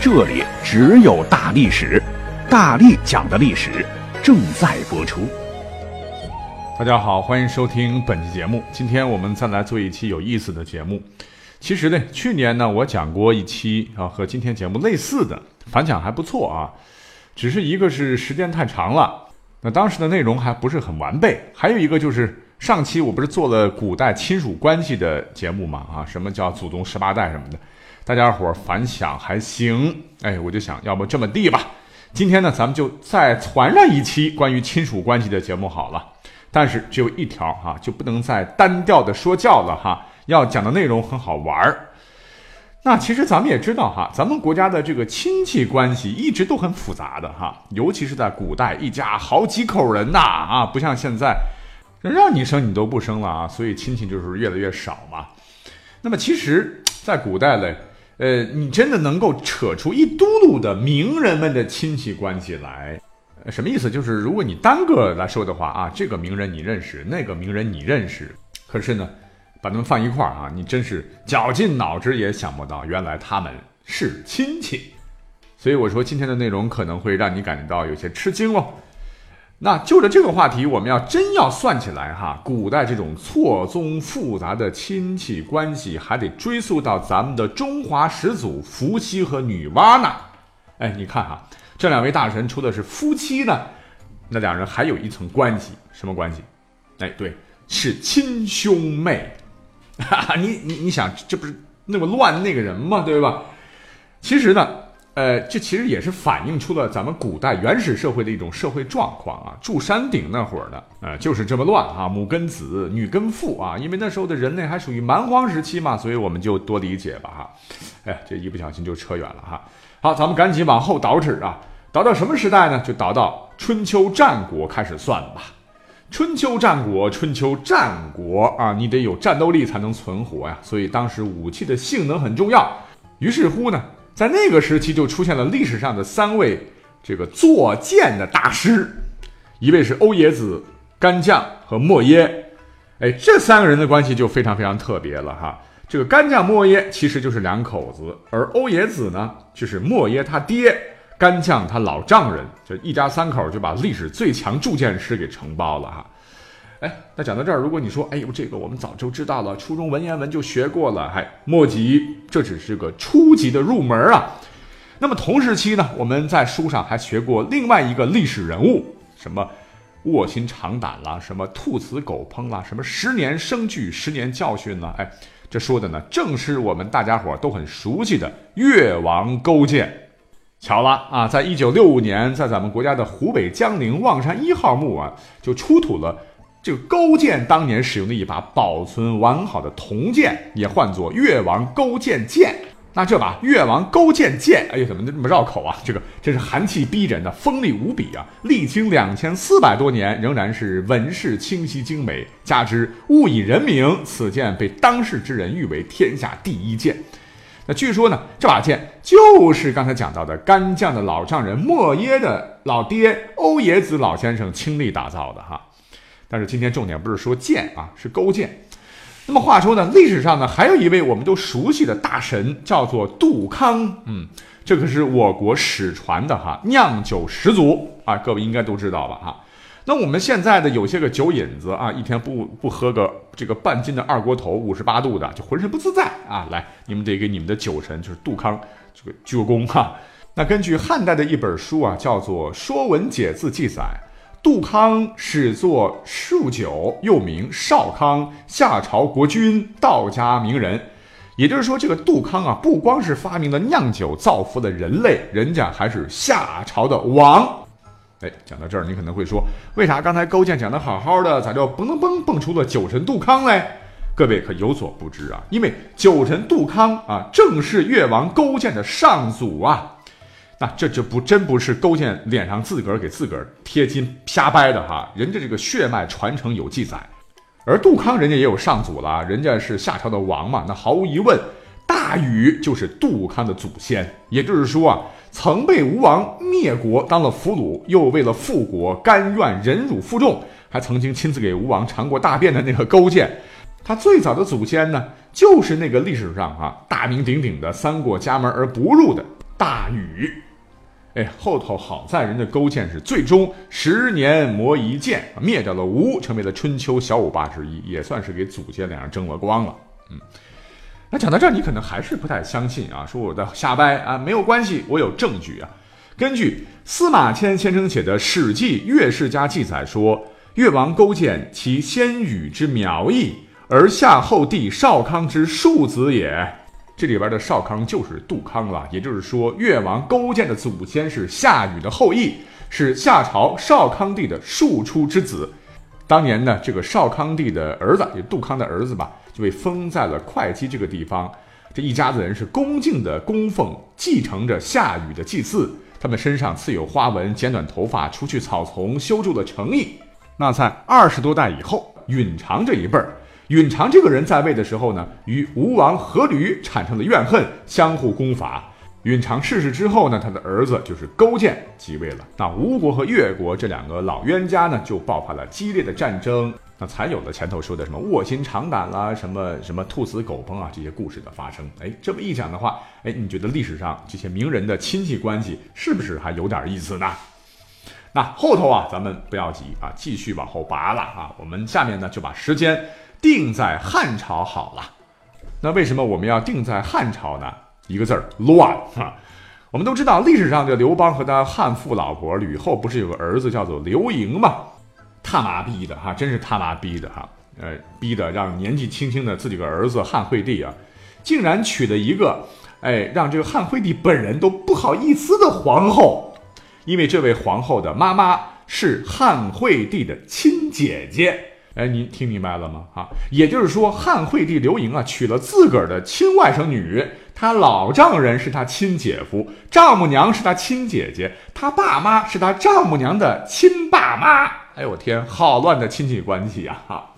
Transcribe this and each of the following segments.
这里只有大历史，大力讲的历史正在播出。大家好，欢迎收听本期节目。今天我们再来做一期有意思的节目。其实呢，去年呢我讲过一期啊，和今天节目类似的，反响还不错啊。只是一个是时间太长了，那当时的内容还不是很完备。还有一个就是上期我不是做了古代亲属关系的节目嘛啊，什么叫祖宗十八代什么的。大家伙反响还行，哎，我就想要不这么地吧，今天呢，咱们就再传上一期关于亲属关系的节目好了。但是只有一条哈，就不能再单调的说教了哈，要讲的内容很好玩儿。那其实咱们也知道哈，咱们国家的这个亲戚关系一直都很复杂的哈，尤其是在古代，一家好几口人呐啊，不像现在，让你生你都不生了啊，所以亲戚就是越来越少嘛。那么其实，在古代嘞。呃，你真的能够扯出一嘟噜的名人们的亲戚关系来，什么意思？就是如果你单个来说的话啊，这个名人你认识，那个名人你认识，可是呢，把他们放一块儿啊，你真是绞尽脑汁也想不到，原来他们是亲戚。所以我说今天的内容可能会让你感觉到有些吃惊哦。那就着这个话题，我们要真要算起来哈，古代这种错综复杂的亲戚关系，还得追溯到咱们的中华始祖伏羲和女娲呢。哎，你看哈，这两位大神除了是夫妻呢，那两人还有一层关系，什么关系？哎，对，是亲兄妹。哈哈，你你你想，这不是那么乱那个人吗？对吧？其实呢。呃，这其实也是反映出了咱们古代原始社会的一种社会状况啊。住山顶那会儿呢，呃，就是这么乱啊，母跟子，女跟父啊。因为那时候的人类还属于蛮荒时期嘛，所以我们就多理解吧哈。哎，这一不小心就扯远了哈。好，咱们赶紧往后倒饬啊，倒到什么时代呢？就倒到春秋战国开始算吧。春秋战国，春秋战国啊，你得有战斗力才能存活呀。所以当时武器的性能很重要。于是乎呢。在那个时期，就出现了历史上的三位这个作剑的大师，一位是欧冶子、干将和莫耶。哎，这三个人的关系就非常非常特别了哈。这个干将莫耶其实就是两口子，而欧冶子呢，就是莫耶他爹，干将他老丈人，就一家三口就把历史最强铸剑师给承包了哈。哎，那讲到这儿，如果你说，哎呦，这个我们早就知道了，初中文言文就学过了，还莫急，这只是个初级的入门啊。那么同时期呢，我们在书上还学过另外一个历史人物，什么卧薪尝胆啦，什么兔死狗烹啦，什么十年生聚，十年教训啦。哎，这说的呢，正是我们大家伙都很熟悉的越王勾践。巧了啊，在一九六五年，在咱们国家的湖北江陵望山一号墓啊，就出土了。这勾践当年使用的一把保存完好的铜剑，也唤作越王勾践剑。那这把越王勾践剑，哎呦，怎么这么绕口啊？这个真是寒气逼人的，锋利无比啊！历经两千四百多年，仍然是纹饰清晰精美，加之物以人名，此剑被当世之人誉为天下第一剑。那据说呢，这把剑就是刚才讲到的干将的老丈人莫耶的老爹欧冶子老先生倾力打造的哈。但是今天重点不是说剑啊，是勾践。那么话说呢，历史上呢还有一位我们都熟悉的大神，叫做杜康。嗯，这可是我国史传的哈酿酒始祖啊，各位应该都知道吧哈。那我们现在的有些个酒瘾子啊，一天不不喝个这个半斤的二锅头，五十八度的就浑身不自在啊。来，你们得给你们的酒神就是杜康这个鞠个躬哈。那根据汉代的一本书啊，叫做《说文解字》记载。杜康始作数酒，又名少康，夏朝国君，道家名人。也就是说，这个杜康啊，不光是发明了酿酒，造福了人类，人家还是夏朝的王。哎，讲到这儿，你可能会说，为啥刚才勾践讲的好好的，咋就嘣嘣嘣蹦出了酒神杜康嘞？各位可有所不知啊，因为酒神杜康啊，正是越王勾践的上祖啊。那这就不真不是勾践脸上自个儿给自个儿贴金瞎掰的哈，人家这个血脉传承有记载。而杜康人家也有上祖了，人家是夏朝的王嘛，那毫无疑问，大禹就是杜康的祖先。也就是说啊，曾被吴王灭国当了俘虏，又为了复国甘愿忍辱负重，还曾经亲自给吴王尝过大便的那个勾践，他最早的祖先呢，就是那个历史上啊大名鼎鼎的三过家门而不入的大禹。哎，后头好在人家勾践是最终十年磨一剑，灭掉了吴，成为了春秋小五霸之一，也算是给祖先脸上争了光了。嗯，那讲到这儿，你可能还是不太相信啊，说我在瞎掰啊，没有关系，我有证据啊。根据司马迁先生写的《史记·岳世家》记载说，越王勾践其先禹之苗裔，而夏后帝少康之庶子也。这里边的少康就是杜康了，也就是说，越王勾践的祖先是夏禹的后裔，是夏朝少康帝的庶出之子。当年呢，这个少康帝的儿子，也杜康的儿子吧，就被封在了会稽这个地方。这一家子人是恭敬的供奉，继承着夏禹的祭祀。他们身上刺有花纹，剪短头发，除去草丛，修筑了城邑。那在二十多代以后，允常这一辈儿。允常这个人在位的时候呢，与吴王阖闾产生了怨恨，相互攻伐。允常逝世之后呢，他的儿子就是勾践继位了。那吴国和越国这两个老冤家呢，就爆发了激烈的战争，那才有了前头说的什么卧薪尝胆啦，什么什么兔死狗烹啊这些故事的发生。哎，这么一讲的话，哎，你觉得历史上这些名人的亲戚关系是不是还有点意思呢？那后头啊，咱们不要急啊，继续往后拔了啊。我们下面呢就把时间。定在汉朝好了，那为什么我们要定在汉朝呢？一个字儿乱 啊！我们都知道历史上这刘邦和他汉父老婆吕后不是有个儿子叫做刘盈吗？他妈逼的哈，真是他妈逼的哈！呃，逼的让年纪轻轻的自己个儿子汉惠帝啊，竟然娶了一个哎，让这个汉惠帝本人都不好意思的皇后，因为这位皇后的妈妈是汉惠帝的亲姐姐。哎，您听明白了吗？啊，也就是说，汉惠帝刘盈啊，娶了自个儿的亲外甥女，他老丈人是他亲姐夫，丈母娘是他亲姐姐，他爸妈是他丈母娘的亲爸妈。哎呦我天，好乱的亲戚关系呀！哈。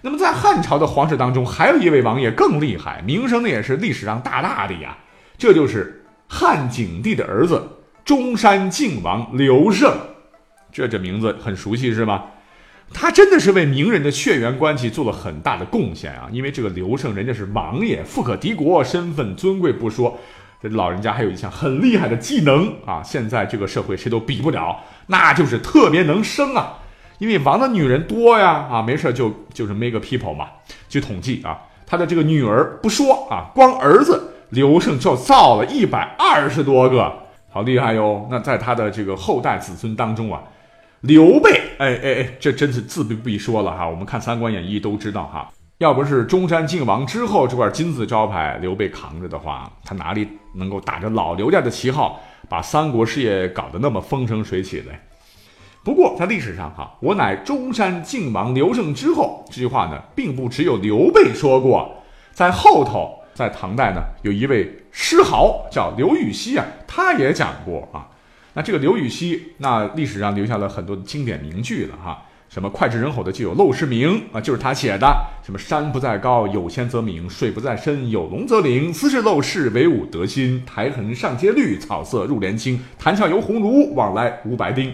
那么在汉朝的皇室当中，还有一位王爷更厉害，名声呢也是历史上大大的呀，这就是汉景帝的儿子中山靖王刘胜。这这名字很熟悉是吗？他真的是为名人的血缘关系做了很大的贡献啊！因为这个刘胜人家是王爷，富可敌国，身份尊贵不说，这老人家还有一项很厉害的技能啊！现在这个社会谁都比不了，那就是特别能生啊！因为王的女人多呀，啊，没事就就是 make people 嘛，据统计啊，他的这个女儿不说啊，光儿子刘胜就造了一百二十多个，好厉害哟！那在他的这个后代子孙当中啊。刘备，哎哎哎，这真是自不必说了哈。我们看《三国演义》都知道哈，要不是中山靖王之后这块金字招牌刘备扛着的话，他哪里能够打着老刘家的旗号，把三国事业搞得那么风生水起来？不过在历史上哈，我乃中山靖王刘胜之后，这句话呢，并不只有刘备说过，在后头，在唐代呢，有一位诗豪叫刘禹锡啊，他也讲过啊。那这个刘禹锡，那历史上留下了很多经典名句了哈，什么脍炙人口的就有《陋室铭》啊，就是他写的。什么山不在高，有仙则名；水不在深，有龙则灵。斯是陋室，惟吾德馨。苔痕上阶绿，草色入帘青。谈笑有鸿儒，往来无白丁。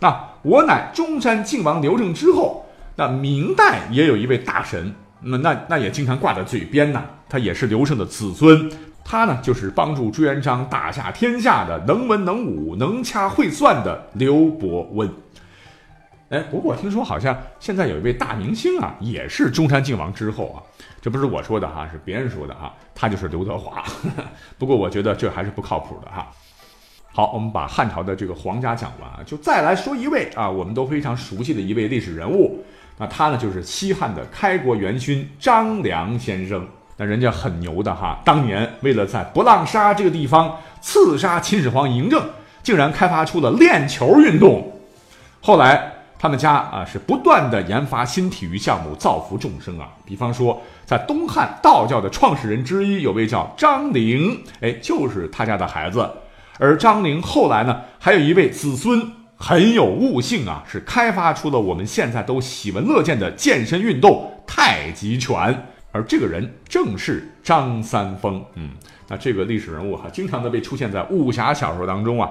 那我乃中山靖王刘胜之后，那明代也有一位大神，那那那也经常挂在嘴边呐，他也是刘胜的子孙。他呢，就是帮助朱元璋打下天下的能文能武、能掐会算的刘伯温。哎，不过我听说好像现在有一位大明星啊，也是中山靖王之后啊，这不是我说的哈，是别人说的哈，他就是刘德华。不过我觉得这还是不靠谱的哈。好，我们把汉朝的这个皇家讲完啊，就再来说一位啊，我们都非常熟悉的一位历史人物，那他呢就是西汉的开国元勋张良先生。那人家很牛的哈，当年为了在博浪沙这个地方刺杀秦始皇嬴政，竟然开发出了链球运动。后来他们家啊是不断的研发新体育项目，造福众生啊。比方说，在东汉道教的创始人之一有位叫张陵，哎，就是他家的孩子。而张陵后来呢，还有一位子孙很有悟性啊，是开发出了我们现在都喜闻乐见的健身运动太极拳。而这个人正是张三丰。嗯，那这个历史人物哈，经常的被出现在武侠小说当中啊。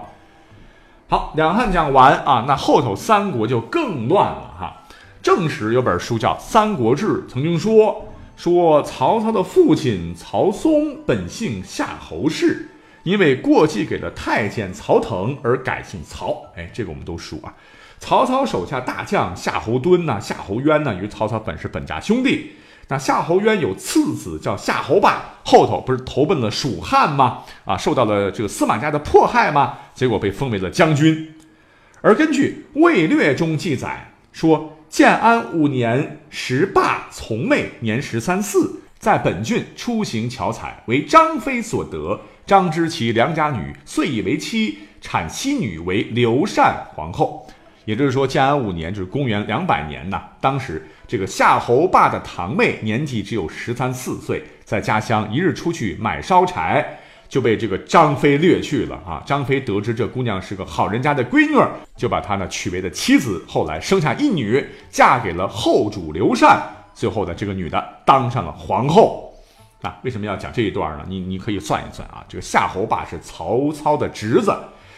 好，两汉讲完啊，那后头三国就更乱了哈。正史有本书叫《三国志》，曾经说说曹操的父亲曹嵩本姓夏侯氏，因为过继给了太监曹腾而改姓曹。哎，这个我们都熟啊。曹操手下大将夏侯惇呐、夏侯渊呢，与曹操本是本家兄弟。那夏侯渊有次子叫夏侯霸，后头不是投奔了蜀汉吗？啊，受到了这个司马家的迫害吗？结果被封为了将军。而根据《魏略》中记载说，建安五年，时霸从妹年十三四，在本郡出行巧采，为张飞所得。张之其良家女，遂以为妻，产妻女为刘禅皇后。也就是说，建安五年就是公元两百年呐。当时这个夏侯霸的堂妹年纪只有十三四岁，在家乡一日出去买烧柴，就被这个张飞掠去了啊。张飞得知这姑娘是个好人家的闺女，就把她呢娶为了妻子。后来生下一女，嫁给了后主刘禅。最后呢，这个女的当上了皇后。啊，为什么要讲这一段呢？你你可以算一算啊，这个夏侯霸是曹操的侄子。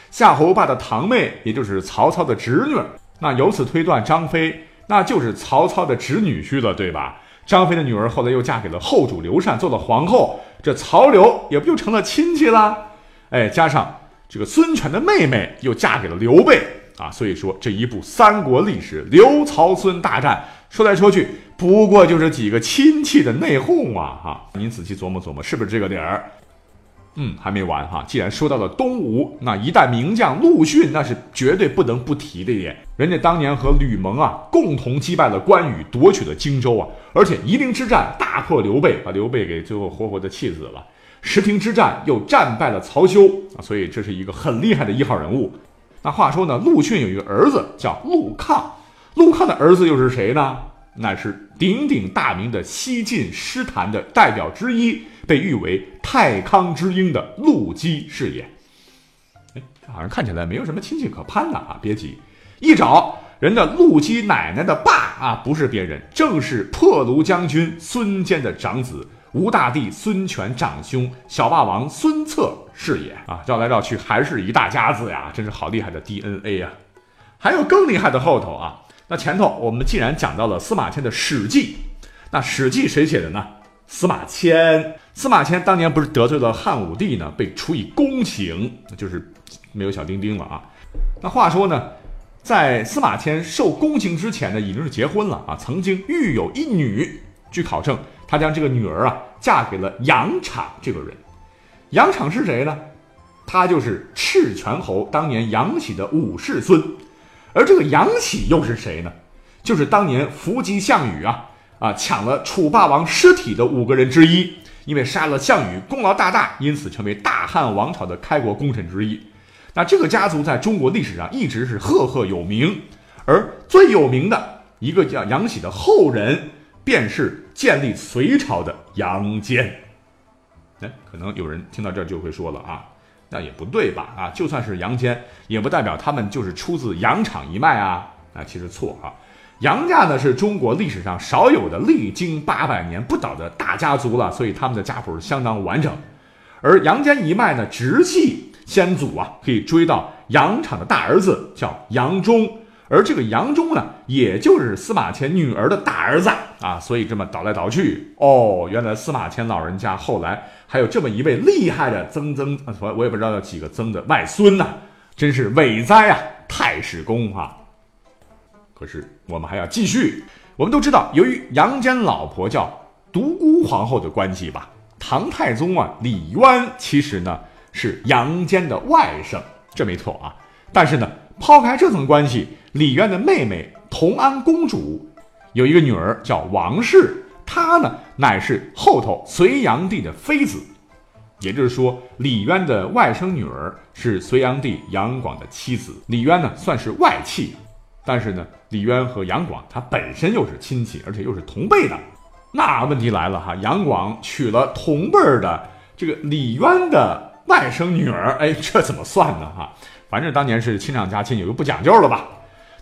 夏侯霸的堂妹，也就是曹操的侄女，那由此推断，张飞那就是曹操的侄女婿了，对吧？张飞的女儿后来又嫁给了后主刘禅，做了皇后，这曹刘也不就成了亲戚了？哎，加上这个孙权的妹妹又嫁给了刘备啊，所以说这一部三国历史，刘曹孙大战，说来说去不过就是几个亲戚的内讧啊！哈，您仔细琢磨琢磨，是不是这个理儿？嗯，还没完哈！既然说到了东吴，那一代名将陆逊，那是绝对不能不提的耶。人家当年和吕蒙啊，共同击败了关羽，夺取了荆州啊，而且夷陵之战大破刘备，把刘备给最后活活的气死了。石亭之战又战败了曹休啊，所以这是一个很厉害的一号人物。那话说呢，陆逊有一个儿子叫陆抗，陆抗的儿子又是谁呢？那是鼎鼎大名的西晋诗坛的代表之一。被誉为太康之英的陆机是也。哎，好像看起来没有什么亲戚可攀的啊！别急，一找人的陆机奶奶的爸啊，不是别人，正是破庐将军孙坚的长子吴大帝孙权长兄小霸王孙策是也啊！绕来绕去还是一大家子呀，真是好厉害的 DNA 啊！还有更厉害的后头啊！那前头我们既然讲到了司马迁的《史记》，那《史记》谁写的呢？司马迁，司马迁当年不是得罪了汉武帝呢，被处以宫刑，就是没有小丁丁了啊。那话说呢，在司马迁受宫刑之前呢，已经是结婚了啊，曾经育有一女。据考证，他将这个女儿啊嫁给了杨敞这个人。杨敞是谁呢？他就是赤泉侯当年杨喜的五世孙。而这个杨喜又是谁呢？就是当年伏击项羽啊。啊，抢了楚霸王尸体的五个人之一，因为杀了项羽，功劳大大，因此成为大汉王朝的开国功臣之一。那这个家族在中国历史上一直是赫赫有名，而最有名的一个叫杨喜的后人，便是建立隋朝的杨坚。哎，可能有人听到这儿就会说了啊，那也不对吧？啊，就算是杨坚，也不代表他们就是出自杨敞一脉啊。啊，其实错啊。杨家呢是中国历史上少有的历经八百年不倒的大家族了，所以他们的家谱相当完整。而杨坚一脉呢，直系先祖啊，可以追到杨敞的大儿子叫杨忠，而这个杨忠呢，也就是司马迁女儿的大儿子啊。所以这么倒来倒去，哦，原来司马迁老人家后来还有这么一位厉害的曾曾，我我也不知道有几个曾的外孙呢，真是伟哉啊，太史公啊！可是我们还要继续。我们都知道，由于杨坚老婆叫独孤皇后的关系吧，唐太宗啊李渊其实呢是杨坚的外甥，这没错啊。但是呢，抛开这层关系，李渊的妹妹同安公主有一个女儿叫王氏，她呢乃是后头隋炀帝的妃子，也就是说，李渊的外甥女儿是隋炀帝杨广的妻子，李渊呢算是外戚。但是呢，李渊和杨广他本身又是亲戚，而且又是同辈的，那问题来了哈。杨广娶了同辈的这个李渊的外甥女儿，哎，这怎么算呢？哈，反正当年是亲上加亲，有个不讲究了吧？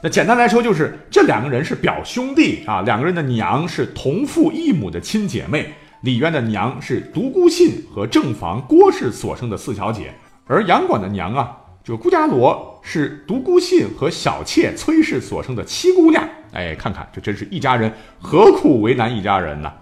简单来说，就是这两个人是表兄弟啊，两个人的娘是同父异母的亲姐妹。李渊的娘是独孤信和正房郭氏所生的四小姐，而杨广的娘啊，就是顾家罗是独孤信和小妾崔氏所生的七姑娘。哎，看看这真是一家人，何苦为难一家人呢？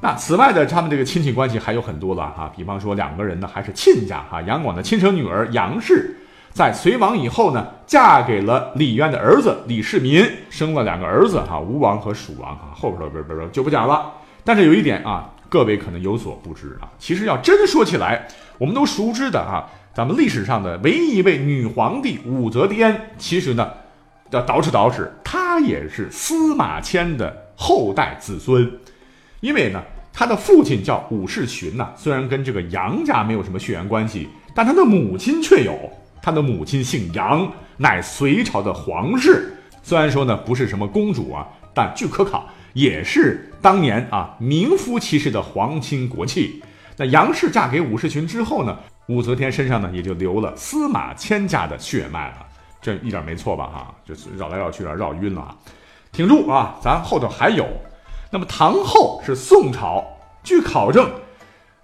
那此外的他们这个亲戚关系还有很多了哈，比方说两个人呢还是亲家哈，杨广的亲生女儿杨氏。在隋亡以后呢，嫁给了李渊的儿子李世民，生了两个儿子哈，吴王和蜀王哈。后边儿不不不就不讲了。但是有一点啊，各位可能有所不知啊，其实要真说起来，我们都熟知的哈，咱们历史上的唯一一位女皇帝武则天，其实呢，要捯饬捯饬，她也是司马迁的后代子孙，因为呢，他的父亲叫武士群呐，虽然跟这个杨家没有什么血缘关系，但他的母亲却有。他的母亲姓杨，乃隋朝的皇室。虽然说呢不是什么公主啊，但据可考也是当年啊名副其实的皇亲国戚。那杨氏嫁给武士群之后呢，武则天身上呢也就留了司马迁家的血脉了。这一点没错吧？哈，就是绕来绕去有点绕晕了啊。挺住啊，咱后头还有。那么唐后是宋朝，据考证。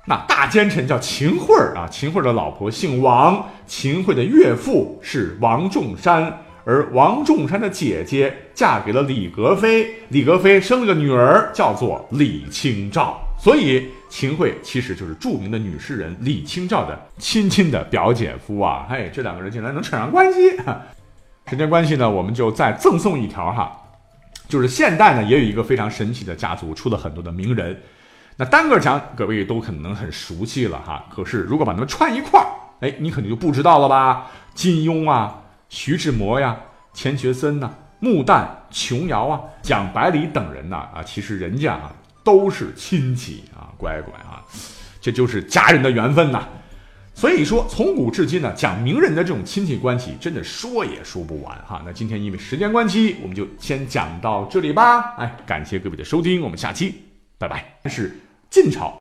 那大奸臣叫秦桧啊，秦桧的老婆姓王，秦桧的岳父是王仲山，而王仲山的姐姐嫁给了李格非，李格非生了个女儿叫做李清照，所以秦桧其实就是著名的女诗人李清照。的亲亲的表姐夫啊，嘿，这两个人竟然能扯上关系，时间关系呢，我们就再赠送一条哈，就是现代呢也有一个非常神奇的家族，出了很多的名人。那单个讲，各位都可能很熟悉了哈。可是如果把它们串一块儿，哎，你肯定就不知道了吧？金庸啊，徐志摩呀，钱学森呐，穆旦、琼瑶啊，蒋百里等人呐，啊，其实人家啊都是亲戚啊，乖乖啊，这就是家人的缘分呐。所以说，从古至今呢，讲名人的这种亲戚关系，真的说也说不完哈。那今天因为时间关系，我们就先讲到这里吧。哎，感谢各位的收听，我们下期拜拜。是。晋朝。